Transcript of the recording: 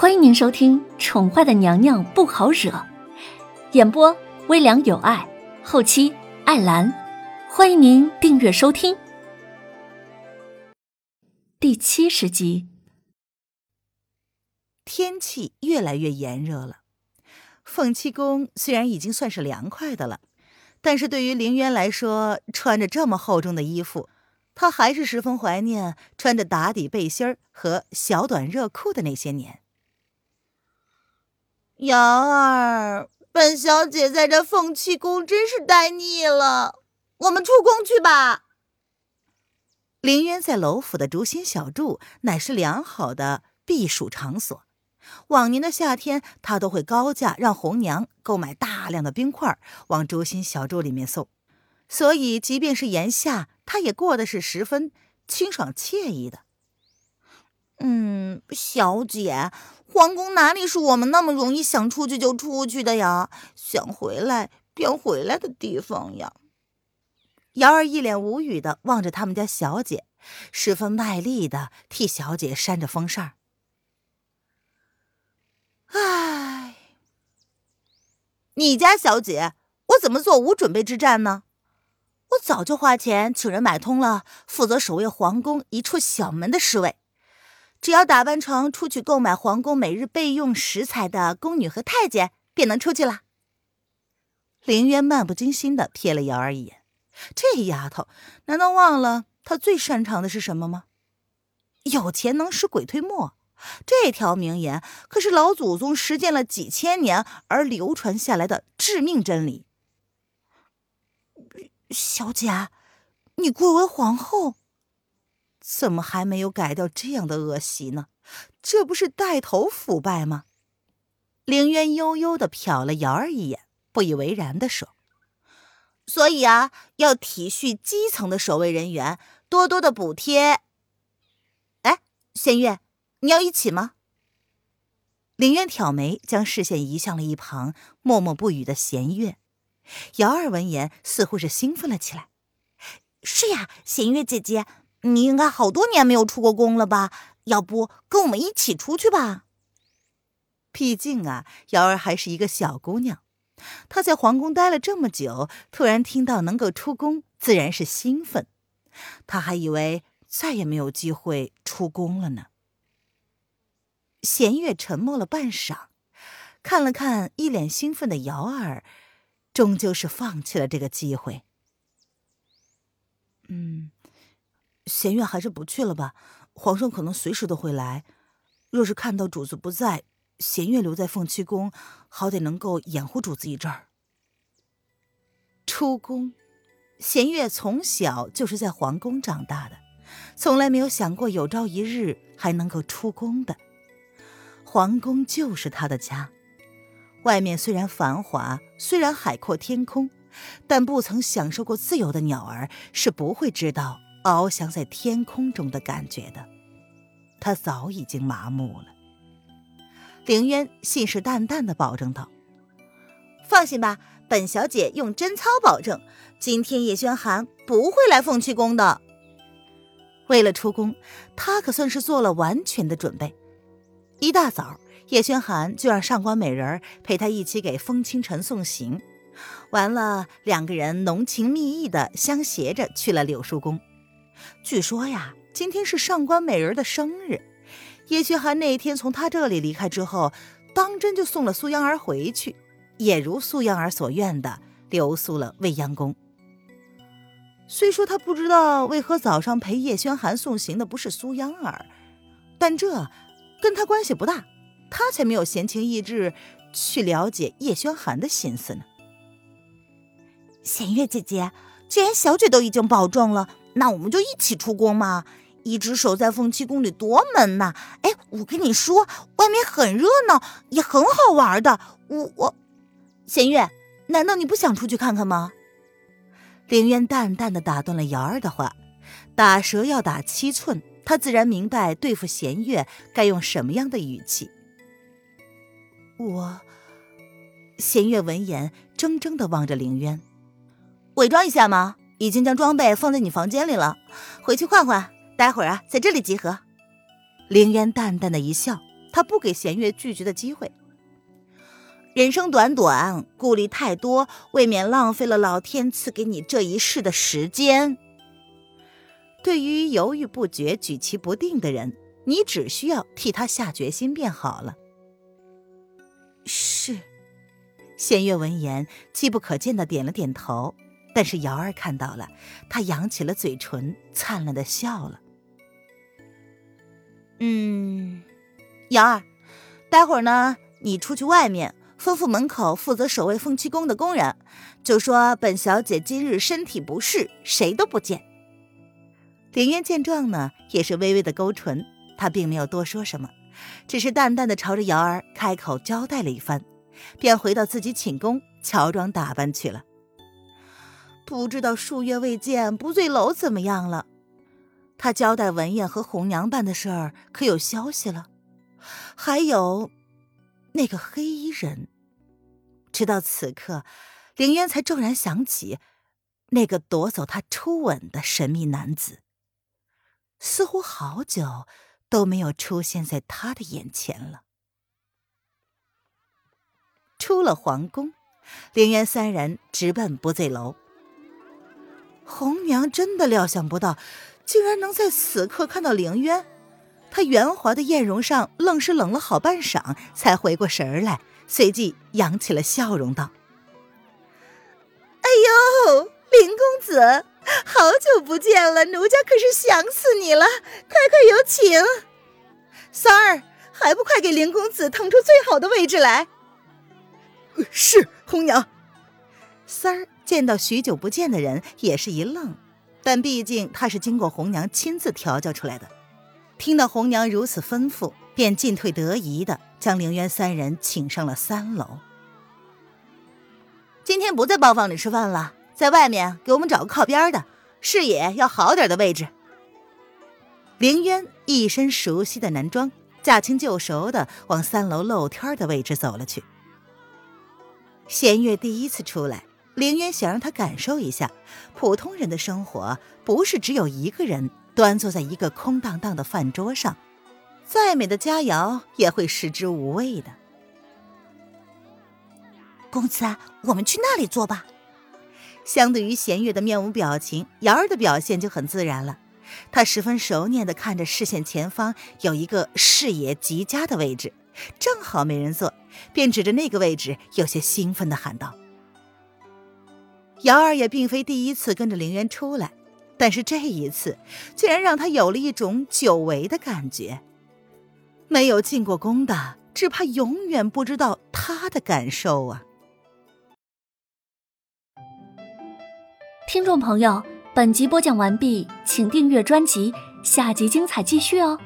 欢迎您收听《宠坏的娘娘不好惹》，演播微凉有爱，后期艾兰。欢迎您订阅收听。第七十集，天气越来越炎热了。凤七宫虽然已经算是凉快的了，但是对于凌渊来说，穿着这么厚重的衣服，他还是十分怀念穿着打底背心儿和小短热裤的那些年。瑶儿，本小姐在这凤栖宫真是待腻了，我们出宫去吧。凌渊在楼府的竹心小筑乃是良好的避暑场所，往年的夏天他都会高价让红娘购买大量的冰块往竹心小筑里面送，所以即便是炎夏，他也过得是十分清爽惬意的。嗯，小姐。皇宫哪里是我们那么容易想出去就出去的呀？想回来便回来的地方呀！瑶儿一脸无语的望着他们家小姐，十分卖力的替小姐扇着风扇。唉，你家小姐，我怎么做无准备之战呢？我早就花钱请人买通了负责守卫皇宫一处小门的侍卫。只要打扮成出去购买皇宫每日备用食材的宫女和太监，便能出去了。林渊漫不经心的瞥了瑶儿一眼，这丫头难道忘了她最擅长的是什么吗？有钱能使鬼推磨，这条名言可是老祖宗实践了几千年而流传下来的致命真理。小姐，你贵为皇后。怎么还没有改掉这样的恶习呢？这不是带头腐败吗？凌渊悠悠的瞟了瑶儿一眼，不以为然的说：“所以啊，要体恤基层的守卫人员，多多的补贴。”哎，弦月，你要一起吗？凌渊挑眉，将视线移向了一旁默默不语的弦月。瑶儿闻言，似乎是兴奋了起来：“是呀，弦月姐姐。”你应该好多年没有出过宫了吧？要不跟我们一起出去吧？毕竟啊，瑶儿还是一个小姑娘，她在皇宫待了这么久，突然听到能够出宫，自然是兴奋。她还以为再也没有机会出宫了呢。弦月沉默了半晌，看了看一脸兴奋的瑶儿，终究是放弃了这个机会。嗯。弦月还是不去了吧，皇上可能随时都会来。若是看到主子不在，弦月留在凤栖宫，好歹能够掩护主子一阵儿。出宫，弦月从小就是在皇宫长大的，从来没有想过有朝一日还能够出宫的。皇宫就是他的家，外面虽然繁华，虽然海阔天空，但不曾享受过自由的鸟儿是不会知道。翱翔在天空中的感觉的，他早已经麻木了。凌渊信誓旦旦的保证道：“放心吧，本小姐用贞操保证，今天叶轩寒不会来凤栖宫的。”为了出宫，他可算是做了完全的准备。一大早，叶轩寒就让上官美人陪他一起给风清晨送行，完了，两个人浓情蜜意的相携着去了柳树宫。据说呀，今天是上官美人的生日。叶轩寒那天从他这里离开之后，当真就送了苏央儿回去，也如苏央儿所愿的留宿了未央宫。虽说他不知道为何早上陪叶轩寒送行的不是苏央儿，但这跟他关系不大，他才没有闲情逸致去了解叶轩寒的心思呢。弦月姐姐，既然小姐都已经保重了。那我们就一起出宫嘛，一直守在凤栖宫里多闷呐！哎，我跟你说，外面很热闹，也很好玩的。我我，弦月，难道你不想出去看看吗？凌渊淡淡的打断了瑶儿的话，打蛇要打七寸，他自然明白对付弦月该用什么样的语气。我，弦月闻言怔怔的望着凌渊，伪装一下吗？已经将装备放在你房间里了，回去换换。待会儿啊，在这里集合。凌渊淡淡的一笑，他不给弦月拒绝的机会。人生短短，顾虑太多，未免浪费了老天赐给你这一世的时间。对于犹豫不决、举棋不定的人，你只需要替他下决心便好了。是，弦月闻言，机不可见的点了点头。但是瑶儿看到了，她扬起了嘴唇，灿烂的笑了。嗯，瑶儿，待会儿呢，你出去外面，吩咐门口负责守卫凤栖宫的工人，就说本小姐今日身体不适，谁都不见。林渊见状呢，也是微微的勾唇，他并没有多说什么，只是淡淡的朝着瑶儿开口交代了一番，便回到自己寝宫乔装打扮去了。不知道数月未见，不醉楼怎么样了？他交代文燕和红娘办的事儿，可有消息了？还有，那个黑衣人。直到此刻，凌渊才骤然想起，那个夺走他初吻的神秘男子，似乎好久都没有出现在他的眼前了。出了皇宫，凌渊三人直奔不醉楼。红娘真的料想不到，竟然能在此刻看到凌渊。她圆滑的艳容上愣是冷了好半晌，才回过神来，随即扬起了笑容，道：“哎呦，林公子，好久不见了，奴家可是想死你了！快快有请，三儿，还不快给林公子腾出最好的位置来？”“是，红娘。”三儿。见到许久不见的人，也是一愣，但毕竟他是经过红娘亲自调教出来的，听到红娘如此吩咐，便进退得宜的将凌渊三人请上了三楼。今天不在包房里吃饭了，在外面给我们找个靠边的，视野要好点的位置。凌渊一身熟悉的男装，驾轻就熟的往三楼露天的位置走了去。弦月第一次出来。凌渊想让他感受一下，普通人的生活不是只有一个人端坐在一个空荡荡的饭桌上，再美的佳肴也会食之无味的。公子，我们去那里坐吧。相对于弦月的面无表情，瑶儿的表现就很自然了。她十分熟练的看着视线前方有一个视野极佳的位置，正好没人坐，便指着那个位置，有些兴奋的喊道。瑶儿也并非第一次跟着凌渊出来，但是这一次竟然让他有了一种久违的感觉。没有进过宫的，只怕永远不知道他的感受啊！听众朋友，本集播讲完毕，请订阅专辑，下集精彩继续哦。